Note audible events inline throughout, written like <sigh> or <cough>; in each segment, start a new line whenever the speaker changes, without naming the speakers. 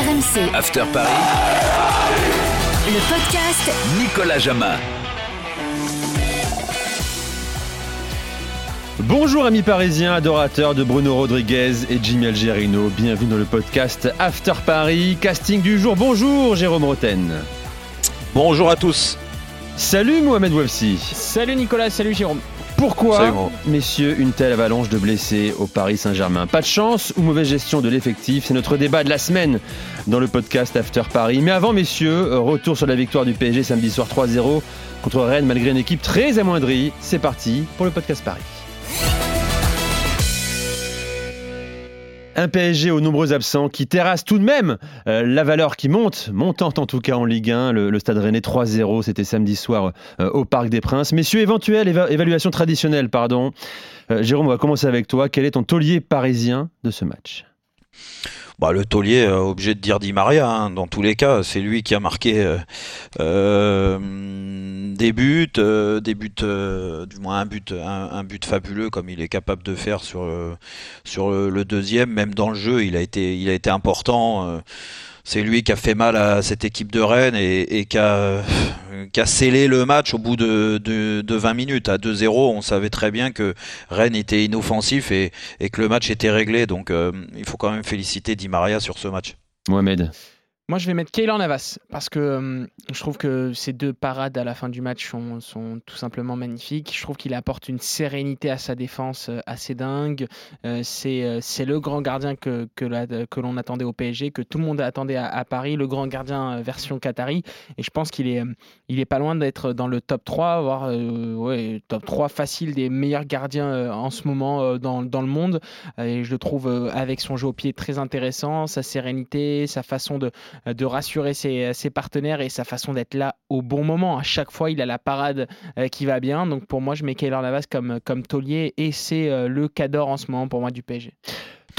RMC.
After Paris.
Le podcast
Nicolas Jamin.
Bonjour amis parisiens, adorateurs de Bruno Rodriguez et Jimmy Algerino. Bienvenue dans le podcast After Paris. Casting du jour. Bonjour Jérôme Roten.
Bonjour à tous.
Salut Mohamed Wafsi.
Salut Nicolas, salut Jérôme.
Pourquoi, messieurs, une telle avalanche de blessés au Paris Saint-Germain? Pas de chance ou mauvaise gestion de l'effectif? C'est notre débat de la semaine dans le podcast After Paris. Mais avant, messieurs, euh, retour sur la victoire du PSG samedi soir 3-0 contre Rennes malgré une équipe très amoindrie. C'est parti pour le podcast Paris. Un PSG aux nombreux absents qui terrasse tout de même euh, la valeur qui monte, montante en tout cas en Ligue 1. Le, Stade Rennais 3-0, c'était samedi soir euh, au Parc des Princes. Messieurs, éventuelle éva- évaluation traditionnelle, pardon. Euh, Jérôme, on va commencer avec toi. Quel est ton taulier parisien de ce match?
Bah, le taulier, euh, obligé de dire Di Maria, hein, dans tous les cas, c'est lui qui a marqué euh, euh, des buts, euh, des buts, du moins un but, un, but fabuleux comme il est capable de faire sur sur le, le deuxième, même dans le jeu, il a été, il a été important. Euh, c'est lui qui a fait mal à cette équipe de Rennes et, et qui, a, scellé le match au bout de, de, de 20 minutes. À 2-0, on savait très bien que Rennes était inoffensif et, et que le match était réglé. Donc euh, il faut quand même féliciter Di Maria sur ce match.
Mohamed
Moi, je vais mettre Keylor Navas parce que euh, je trouve que ces deux parades à la fin du match sont, tout simplement magnifiques. Je trouve qu'il apporte une sérénité à sa défense euh, assez dingue. Euh, c'est euh, c'est le grand gardien que, que, l'on attendait au PSG, que tout le monde attendait à, Paris, le grand gardien version Qatari. Et je pense qu'il est, euh, il est pas loin d'être dans le top 3, voire top 3 facile des meilleurs gardiens en ce moment dans, dans le monde. Et je le trouve avec son jeu au pied très intéressant, sa sérénité, sa façon de, de rassurer ses, ses partenaires et sa façon d'être là au bon moment. À chaque fois, il a la parade euh, qui va bien. Donc pour moi, je mets Keylor Navas comme, comme taulier et c'est euh, le cador en ce moment pour moi du PSG.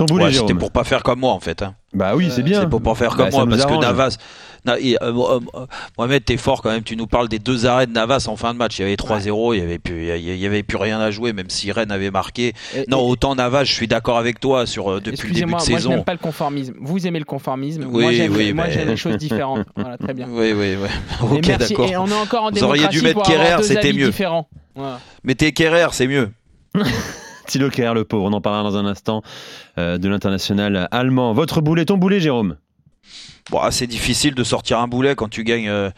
Ouais, C'était pour pas faire comme moi en fait. hein.
Bah oui, c'est
Euh,
bien.
C'est pour pas faire
Bah,
comme moi parce que. Navas. Na- et, euh, euh, euh, Mohamed, t'es fort quand même. Tu nous parles des deux arrêts de Navas en fin de match. Il y avait 3-0, il y avait plus, il y avait plus rien à jouer, même si Rennes avait marqué.
Et-
Non,
et-
autant Navas, je suis d'accord avec toi sur euh, depuis le début de
Excusez-moi, moi je
saison.
n'aime pas le conformisme. Vous aimez le conformisme.
Oui,
moi j'aime
oui,
moi,
mais-
j'aime les choses différentes. <laughs> Voilà, très bien.
Oui, oui, oui. Ok, d'accord.
On est encore en
Vous auriez dû mettre Kerrer, c'était mieux.
Voilà.
Mettez Kerrer, c'est mieux. <laughs>
Thilo Kerr, le pauvre, on en parlera dans un instant euh, de l'international allemand. Votre boulet, ton boulet, Jérôme
C'est difficile de sortir un boulet quand tu gagnes, euh,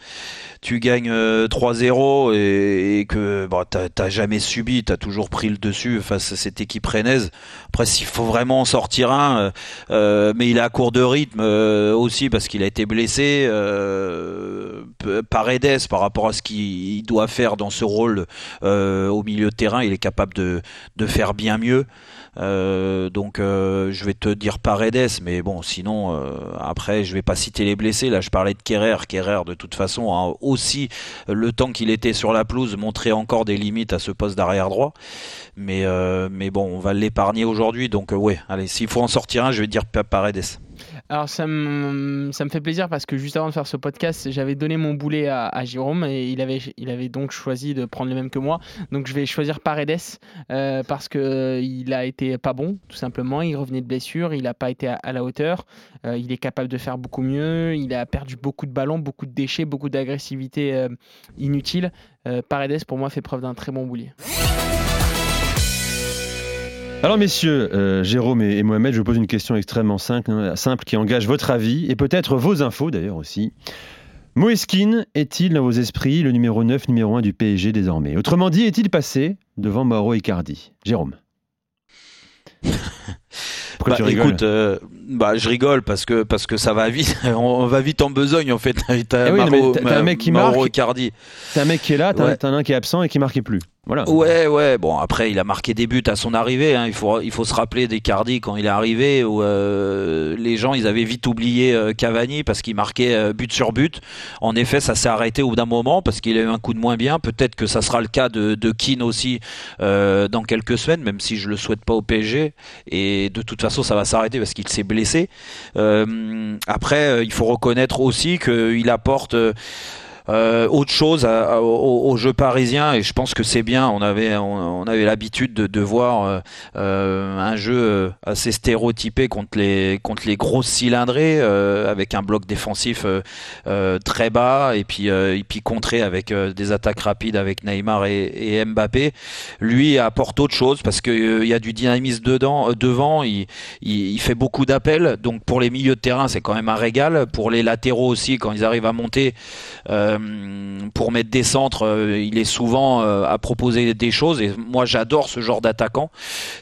tu gagnes euh, 3-0 et, que bon, t'as jamais subi, t'as toujours pris le dessus face à cette équipe rennaise. Après, s'il faut vraiment en sortir un, euh, euh, mais il est à court de rythme euh, aussi parce qu'il a été blessé. Euh, p- Paredes, par rapport à ce qu'il doit faire dans ce rôle euh, au milieu de terrain, il est capable de faire bien mieux. Euh, donc euh, je vais te dire Paredes, mais bon, sinon euh, après je vais pas citer les blessés. Là, je parlais de Kerrer. Kerrer, de toute façon, a aussi le temps qu'il était sur la pelouse montrait encore des limites à ce poste d'arrière droit. Mais mais bon, on va l'épargner aujourd'hui. Donc ouais, allez, s'il faut en sortir un, je vais dire Pa- Paredes.
Alors ça me, fait plaisir parce que juste avant de faire ce podcast, j'avais donné mon boulet à, Jérôme et il avait, il avait donc choisi de prendre le même que moi. Donc je vais choisir Paredes euh, parce que il a été pas bon tout simplement. Il revenait de blessure, il n'a pas été à, la hauteur. Euh, il est capable de faire beaucoup mieux. Il a perdu beaucoup de ballons, beaucoup de déchets, beaucoup d'agressivité euh, inutile. Paredes pour moi fait preuve d'un très bon boulier.
Alors messieurs, euh, Jérôme et, Mohamed, je vous pose une question extrêmement simple, hein, simple qui engage votre avis et peut-être vos infos d'ailleurs aussi. Moeskin est-il dans vos esprits le numéro 9, numéro 1 du PSG désormais? Autrement dit, est-il passé devant Mauro Icardi? Jérôme <laughs> Pourquoi
Bah,
tu rigoles
écoute, euh, bah, je rigole parce que parce que ça va vite. <laughs> on va vite en besogne en fait. <laughs> T'as
Eh oui, t'as- un mec qui
Mauro
marque. T'as un mec qui est là, t'as
Ouais.
un qui est absent et qui marquait plus. Voilà.
Ouais, ouais. Bon, après, il a marqué des buts à son arrivée. Hein. Il faut, il faut se rappeler d'Icardi quand il est arrivé, où euh, les gens, ils avaient vite oublié euh, Cavani parce qu'il marquait euh, but sur but. En effet, ça s'est arrêté au bout d'un moment parce qu'il a eu un coup de moins bien. Peut-être que ça sera le cas de, de Keane aussi dans quelques semaines, même si je le souhaite pas au PSG. Et de toute façon, ça va s'arrêter parce qu'il s'est blessé. Euh, après, euh, il faut reconnaître aussi qu'il apporte. Euh, euh, autre chose au, jeu parisien et je pense que c'est bien. On avait on, avait l'habitude de, de, voir euh, euh un jeu euh, assez stéréotypé contre les contre les grosses cylindrées avec un bloc défensif très bas et puis et puis contré avec des attaques rapides avec Neymar et, et Mbappé. Lui apporte autre chose parce que il y a du dynamisme dedans devant. Il, il, il fait beaucoup d'appels donc pour les milieux de terrain c'est quand même un régal. Pour les latéraux aussi quand ils arrivent à monter. Euh, pour mettre des centres, euh, il est souvent euh, à proposer des choses et moi j'adore ce genre d'attaquant.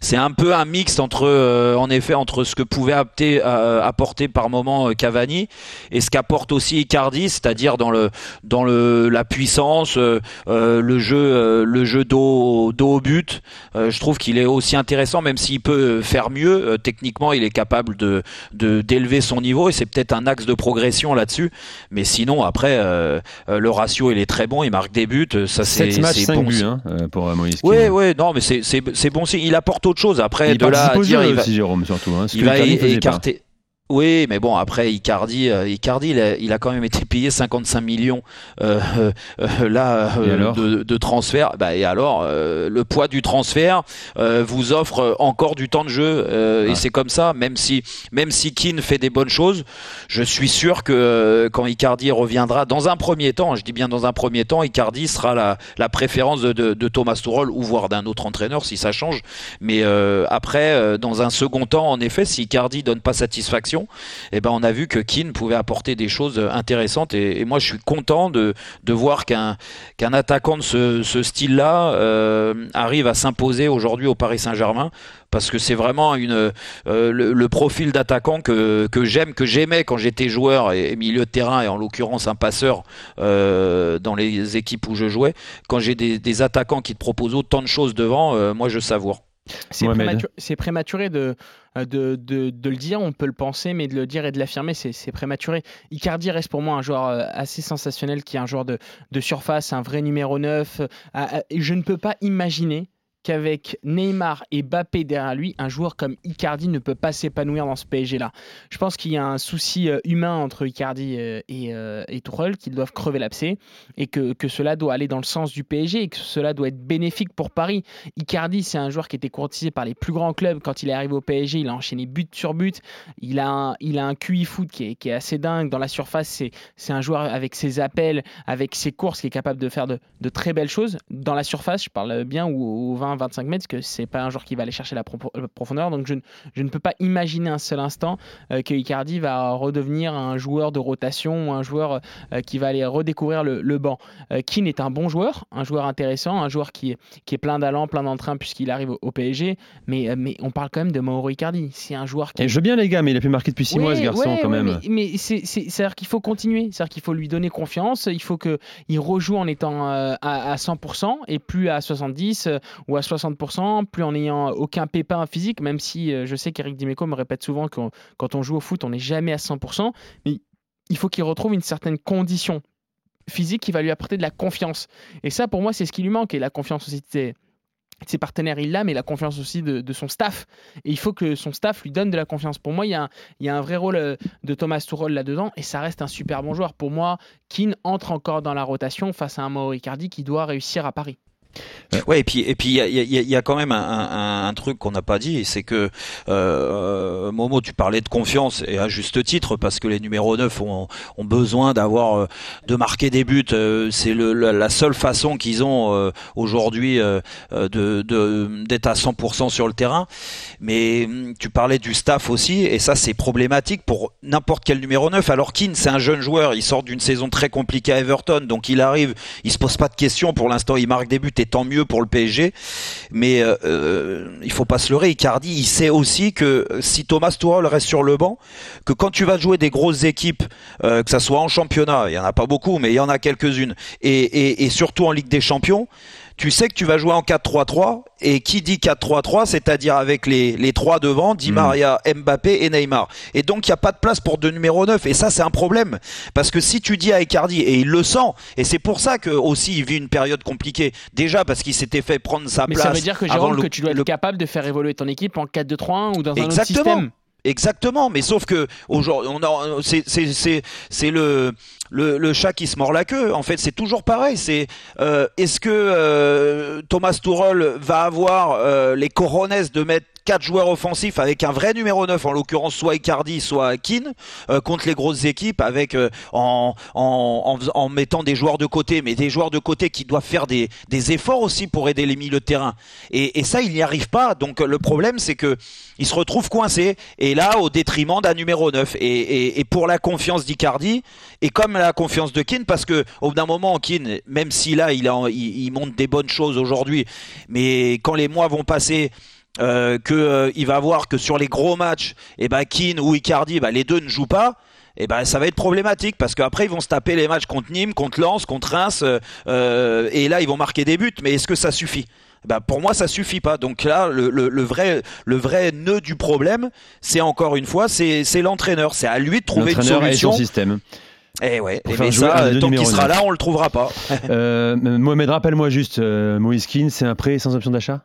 C'est un peu un mix entre, en effet, entre ce que pouvait apporter par moment Cavani et ce qu'apporte aussi Icardi, c'est-à-dire dans le dans le la puissance, le jeu le jeu dos dos au but. je trouve qu'il est aussi intéressant, même s'il peut faire mieux. techniquement, il est capable de d'élever son niveau et c'est peut-être un axe de progression là-dessus. Mais sinon, après, euh, le ratio il est très bon, il marque des buts. Euh, ça c'est
bon. buts hein, euh, pour Moïse.
Oui, oui, non, mais c'est bon. Il apporte autre chose. Après,
il
de là
à dire, il va, Jérôme surtout. Hein,
il va écarter. Oui, mais bon, après, Icardi, euh, Icardi il, a, quand même été payé 55 millions euh, euh, là de, de, transfert. Bah, et alors, le poids du transfert vous offre encore du temps de jeu. Et c'est comme ça, même si, même si Keane fait des bonnes choses, je suis sûr que quand Icardi reviendra, dans un premier temps, je dis bien dans un premier temps, Icardi sera la, la préférence de, de, Thomas Tuchel ou voire d'un autre entraîneur si ça change. Mais après, dans un second temps, en effet, si Icardi donne pas satisfaction, eh ben on a vu que Keane pouvait apporter des choses intéressantes. Et, moi, je suis content de, voir qu'un attaquant de ce, style-là euh, arrive à s'imposer aujourd'hui au Paris Saint-Germain parce que c'est vraiment euh, le, profil d'attaquant que, j'aime, que j'aimais quand j'étais joueur et, milieu de terrain, et en l'occurrence un passeur euh, dans les équipes où je jouais. Quand j'ai des, des, attaquants qui te proposent autant de choses devant, moi je savoure.
C'est prématuré, de, de, de, le dire, on peut le penser, mais de le dire et de l'affirmer, c'est prématuré. Icardi reste pour moi un joueur euh, assez sensationnel, qui est un joueur de, de surface, un vrai numéro 9. Euh, je ne peux pas imaginer qu'avec Neymar et Mbappé derrière lui, un joueur comme Icardi ne peut pas s'épanouir dans ce PSG-là. Je pense qu'il y a un souci euh, humain entre Icardi euh, et, euh, et qu'ils doivent crever l'abcès, et que, que, cela doit aller dans le sens du PSG, et que cela doit être bénéfique pour Paris. Icardi, c'est un joueur qui était courtisé par les plus grands clubs. Quand il est arrivé au PSG, il a enchaîné but sur but. Il a un, il a un QI foot qui est, qui est assez dingue. Dans la surface, c'est un joueur avec ses appels, avec ses courses, qui est capable de faire de, de très belles choses. Dans la surface, je parle bien, ou au 20 25 mètres, parce que c'est pas un joueur qui va aller chercher la profondeur. Donc je, je, ne peux pas imaginer un seul instant euh, que Icardi va redevenir un joueur de rotation ou un joueur euh, qui va aller redécouvrir le, le banc. Euh, Keane est un bon joueur, un joueur intéressant, un joueur qui, qui est plein d'allant, plein d'entrain puisqu'il arrive au, PSG. Mais, mais on parle quand même de Mauro Icardi. C'est un joueur qui.
Et je veux bien les gars, mais il a pu marquer depuis 6 mois ce garçon quand même.
Mais, c'est-à-dire qu'il faut continuer, c'est-à-dire qu'il faut lui donner confiance, il faut qu'il rejoue en étant à, à 100% et plus à 70 ou à 60%, plus en n'ayant aucun pépin physique, même si euh, je sais qu'Eric Dimeco me répète souvent que quand on joue au foot, on n'est jamais à 100%, mais il faut qu'il retrouve une certaine condition physique qui va lui apporter de la confiance. Et ça, pour moi, c'est ce qui lui manque, et la confiance aussi de ses, partenaires, il l'a, mais la confiance aussi de, son staff. Et il faut que son staff lui donne de la confiance. Pour moi, il y a un, vrai rôle euh, de Thomas Tuchel là-dedans, et ça reste un super bon joueur. Pour moi, Keane entre encore dans la rotation face à un Mauro Icardi qui doit réussir à Paris.
Ouais, et puis et puis il y a, quand même un, truc qu'on n'a pas dit, c'est que euh, Momo, tu parlais de confiance et à juste titre parce que les numéros 9 ont, besoin d'avoir euh, de marquer des buts. Euh, c'est la seule façon qu'ils ont euh, aujourd'hui d'être à 100% sur le terrain. Mais hum, tu parlais du staff aussi et ça c'est problématique pour n'importe quel numéro 9. Alors Keane c'est un jeune joueur, il sort d'une saison très compliquée à Everton, donc il arrive, il se pose pas de questions pour l'instant, il marque des buts tant mieux pour le PSG. Mais euh, euh, il faut pas se leurrer. Icardi, il sait aussi que si Thomas Tuchel reste sur le banc, que quand tu vas jouer des grosses équipes, euh, que ça soit en championnat, il y en a pas beaucoup, mais il y en a quelques-unes, et, et surtout en Ligue des Champions tu sais que tu vas jouer en 4-3-3 et qui dit 4-3-3, c'est-à-dire avec les, les trois devant, Di hmm. Maria, Mbappé et Neymar. Et donc il n'y a pas de place pour deux numéros 9 et ça c'est un problème parce que si tu dis à Icardi et il le sent et c'est pour ça que aussi il vit une période compliquée déjà parce qu'il s'était fait prendre sa
Mais
place.
ça veut dire que Jérôme que tu dois être capable de faire évoluer ton équipe en 4-2-3-1 ou dans un autre système.
Exactement, mais sauf que aujourd'hui, c'est c'est le le, chat qui se mord la queue. En fait, c'est toujours pareil. C'est est-ce que Thomas Tuchel va avoir les coronets de mettre quatre joueurs offensifs avec un vrai numéro 9, en l'occurrence soit Icardi, soit Keane, euh, contre les grosses équipes avec euh, en, en, en, mettant des joueurs de côté, mais des joueurs de côté qui doivent faire des, des efforts aussi pour aider les milieux de terrain. Et, et ça, il n'y arrive pas. Donc le problème, c'est que il se retrouve coincé et là au détriment d'un numéro 9. Et, et, et pour la confiance d'Icardi et comme la confiance de Keane, parce que au bout d'un moment, Keane, même si là il, il, il montre des bonnes choses aujourd'hui, mais quand les mois vont passer euh, qu'il euh, va voir que sur les gros matchs, et eh ben Keane ou Icardi, bah, les deux ne jouent pas. Et eh ben ça va être problématique parce qu'après ils vont se taper les matchs contre Nîmes, contre Lens, contre Reims, euh, et là ils vont marquer des buts. Mais est-ce que ça suffit? Ben, pour moi ça suffit pas. Donc là le, le, vrai le vrai nœud du problème, c'est encore une fois c'est l'entraîneur. C'est à lui de trouver une solution.
Et son système.
Eh ouais, et mais ça, tant qu'il sera là, on le trouvera pas. <laughs>
Mohamed, rappelle-moi juste, Moïse Keane, c'est un prêt sans option d'achat?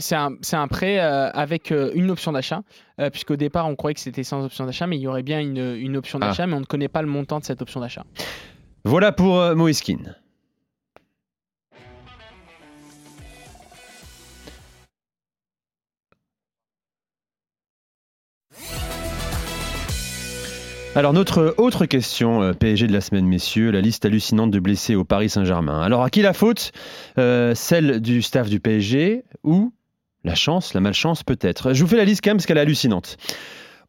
C'est un, prêt euh, avec euh, une option d'achat, euh, puisqu'au départ on croyait que c'était sans option d'achat, mais il y aurait bien une, option ah. d'achat, mais on ne connaît pas le montant de cette option d'achat.
Voilà pour Moiskin. Alors notre autre question PSG de la semaine, messieurs, la liste hallucinante de blessés au Paris Saint-Germain. Alors à qui la faute Celle du staff du PSG ou la chance, la malchance peut-être? Je vous fais la liste quand même parce qu'elle est hallucinante.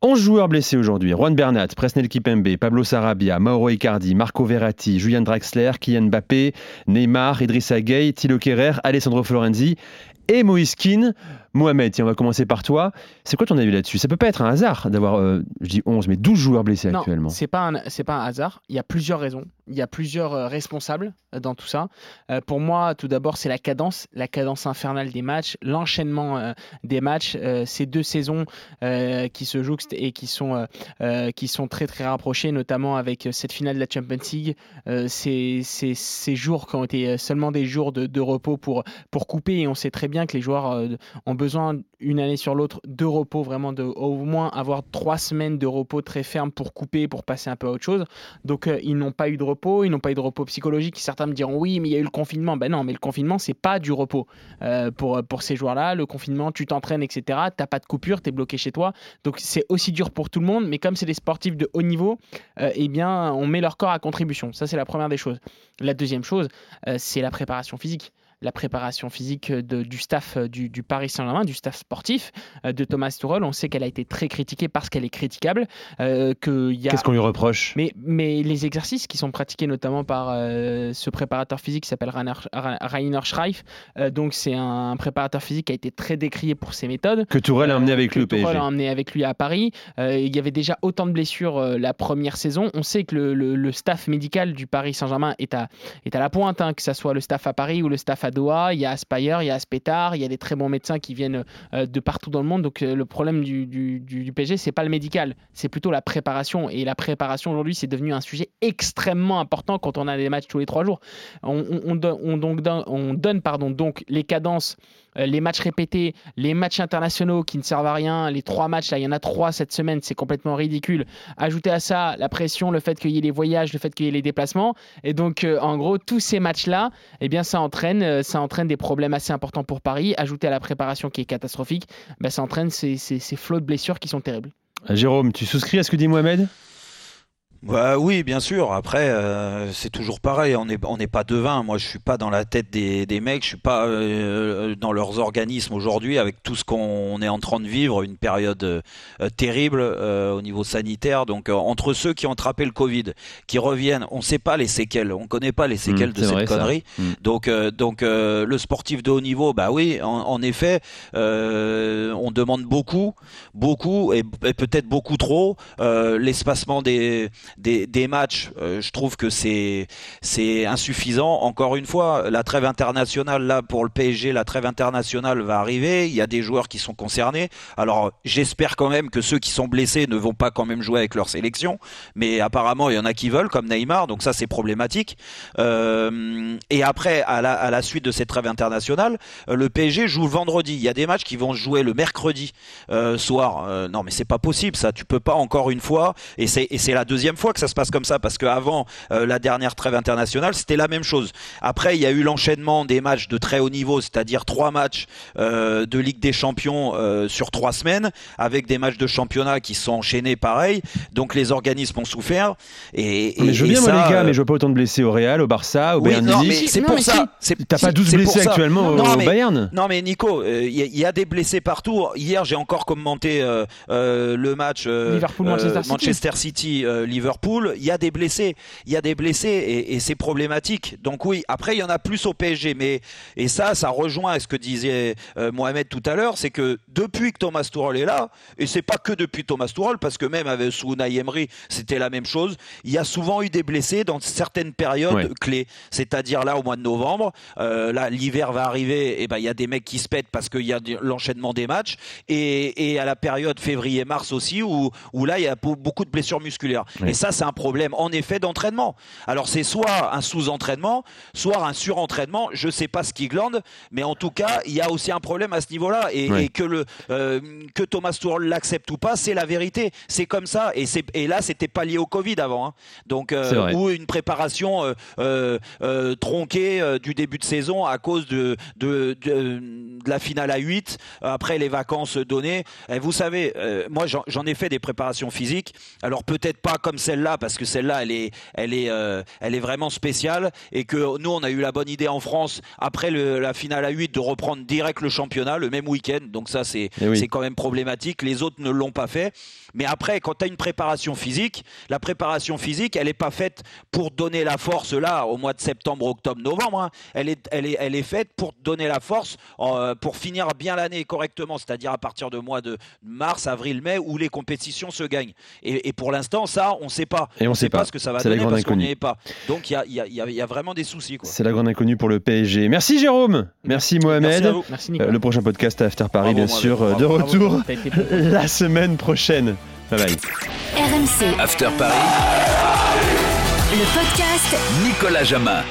11 joueurs blessés aujourd'hui. Juan Bernat, Presnel Kipembe, Pablo Sarabia, Mauro Icardi, Marco Verratti, Julian Draxler, Kylian Mbappé, Neymar, Idrissa Gueye, Thilo Kerrer, Alessandro Florenzi et Moïse Keane. Mohamed, tiens, on va commencer par toi. C'est quoi ton avis là-dessus? Ça peut pas être un hasard d'avoir, euh, je dis 11, mais 12 joueurs blessés
non,
actuellement.
C'est pas c'est pas un hasard. Il y a plusieurs raisons. Il y a plusieurs euh, responsables euh, dans tout ça. pour moi, tout d'abord, c'est la cadence, la cadence infernale des matchs, l'enchaînement des matchs, ces deux saisons qui se jouxtent et qui sont qui sont très très rapprochées, notamment avec cette finale de la Champions League. ces, ces, ces, jours qui ont été seulement des jours de, de, repos pour pour couper, et on sait très bien que les joueurs ont besoin besoin une année sur l'autre de repos, vraiment de au moins avoir trois semaines de repos très ferme pour couper, pour passer un peu à autre chose. Donc euh, ils n'ont pas eu de repos, ils n'ont pas eu de repos psychologique. Certains me diront oui, mais il y a eu le confinement. Ben non, mais le confinement c'est pas du repos euh, pour pour ces joueurs-là. Le confinement, tu t'entraînes, etc. T'as pas de coupure, tu es bloqué chez toi. Donc c'est aussi dur pour tout le monde. Mais comme c'est des sportifs de haut niveau, euh, eh bien on met leur corps à contribution. Ça c'est la première des choses. La deuxième chose, c'est la préparation physique la préparation physique du staff euh, du, Paris Saint-Germain, du staff sportif euh, de Thomas Tuchel. On sait qu'elle a été très critiquée parce qu'elle est critiquable.
Euh, Qu'est-ce qu'on lui reproche?
Mais, mais, les exercices qui sont pratiqués notamment par ce préparateur physique qui s'appelle Rainer Schreif, donc c'est un, préparateur physique qui a été très décrié pour ses méthodes.
Que Tourelle a emmené avec lui au
PSG. a emmené avec lui à Paris. il y avait déjà autant de blessures la première saison. On sait que le, staff médical du Paris Saint-Germain est à, est à la pointe, hein, que ce soit le staff à Paris ou le staff à Doha, il y a Aspire, il y a Aspetar, il y a des très bons médecins qui viennent euh, de partout dans le monde. Donc euh, le problème du, du, du PSG, c'est pas le médical, c'est plutôt la préparation. Et la préparation aujourd'hui, c'est devenu un sujet extrêmement important quand on a des matchs tous les trois jours. On, on, donne pardon, donc les cadences les matchs répétés, les matchs internationaux qui ne servent à rien, les trois matchs, là, il y en a trois cette semaine, c'est complètement ridicule. Ajoutez à ça la pression, le fait qu'il y ait les voyages, le fait qu'il y ait les déplacements. Et donc, euh, en gros, tous ces matchs-là, eh bien, ça entraîne, euh, ça entraîne des problèmes assez importants pour Paris. Ajouté à la préparation qui est catastrophique, ben, ça entraîne ces, ces flots de blessures qui sont terribles.
Jérôme, tu souscris à ce que dit Mohamed?
Bah oui, bien sûr. Après, euh, c'est toujours pareil. On n'est on n'est pas devin. Moi, je suis pas dans la tête des, des mecs. Je suis pas euh, dans leurs organismes aujourd'hui avec tout ce qu'on est en train de vivre, une période euh, terrible au niveau sanitaire. Donc, entre ceux qui ont attrapé le Covid, qui reviennent, on ne sait pas les séquelles. On connaît pas les séquelles mmh, de cette connerie. Mmh. Donc, donc le sportif de haut niveau, bah oui, en, en effet, on demande beaucoup, beaucoup et, et peut-être beaucoup trop l'espacement des des, matchs, euh, je trouve que c'est insuffisant. Encore une fois, la trêve internationale là pour le PSG, la trêve internationale va arriver. Il y a des joueurs qui sont concernés. Alors j'espère quand même que ceux qui sont blessés ne vont pas quand même jouer avec leur sélection, mais apparemment il y en a qui veulent, comme Neymar. Donc ça c'est problématique. Euh, et après, à la, suite de cette trêve internationale, euh, le PSG joue le vendredi. Il y a des matchs qui vont jouer le mercredi soir. non mais c'est pas possible ça. Tu peux pas encore une fois. Et c'est et c'est la deuxième fois que ça se passe comme ça parce qu'avant euh, la dernière trêve internationale, c'était la même chose. Après, il y a eu l'enchaînement des matchs de très haut niveau, c'est-à-dire trois matchs euh, de Ligue des Champions euh, sur trois semaines, avec des matchs de championnat qui sont enchaînés pareil. Donc les organismes ont souffert. Et,
Mais je veux
et
bien, moi,
ça,
les gars,
euh,
mais je vois pas autant de blessés au Real, au Barça, au
oui,
Bayern
non,
Munich.
mais c'est pour
mais
ça.
T'as pas
c'est-
12
c'est pour
blessés actuellement au,
Non,
au
mais-
Bayern?
Non mais Nico, il y, a- y a des blessés partout. Hier j'ai encore commenté euh, euh, le match euh,
Liverpool-Manchester
euh,
City.
Manchester City, euh, Liverpool. Il y a des blessés, il y a des blessés et, et c'est problématique. Donc oui, après il y en a plus au PSG, mais et ça, ça rejoint ce que disait euh, Mohamed tout à l'heure, c'est que depuis que Thomas Tuchel est là, et c'est pas que depuis Thomas Tuchel, parce que même avec sous Emery, c'était la même chose. Il y a souvent eu des blessés dans certaines périodes
Ouais.
clés, c'est-à-dire là au mois de novembre. Euh, là, l'hiver va arriver, et ben il y a des mecs qui se pètent parce qu'il y a l'enchaînement des matchs, et, et à la période février-mars aussi où, où là il y a beau- beaucoup de blessures musculaires. Et ça, c'est un problème en effet d'entraînement. Alors c'est soit un sous-entraînement, soit un surentraînement. Je sais pas ce qui glande, mais en tout cas, il y a aussi un problème à ce niveau-là, et,
Oui.
et que le euh, que Thomas Tuchel l'accepte ou pas, c'est la vérité. C'est comme ça, et et là c'était pas lié au Covid avant, hein. donc euh, ou une préparation euh, tronquée du début de saison à cause de de, de, de la finale à 8 après les vacances données. Et vous savez, moi j'en j'en ai fait des préparations physiques. Alors peut-être pas comme celle-là parce que celle-là elle est elle est euh, elle est vraiment spéciale et que nous on a eu la bonne idée en France après le- la finale à 8 de reprendre direct le championnat le même week-end. Donc ça c'est
Eh oui.
c'est quand même problématique. Les autres ne l'ont pas fait. Mais après, quand tu as une préparation physique, la préparation physique, elle n'est pas faite pour donner la force là au mois de septembre, octobre, novembre. hein. Elle, est, elle, est, elle est faite pour donner la force euh, pour finir bien l'année correctement, c'est-à-dire à partir de mois de mars, avril, mai, où les compétitions se gagnent. Et, et pour l'instant, ça, on ne sait pas.
Et on sait pas.
ce que ça va
C'est la
donner
grande
parce qu'on
inconnue.
n'y est pas. Donc il y a, il y a- il y a- il y a vraiment des soucis.
C'est la grande inconnue pour le PSG. Merci Jérôme. Merci Mohamed.
Merci à vous.
Merci
Euh,
Nicolas.
le prochain podcast After Paris,
Bravo,
bien sûr, euh, de
Bravo.
retour la semaine prochaine. Bye bye.
RMC,
After Paris,
le podcast.
Nicolas Jamin.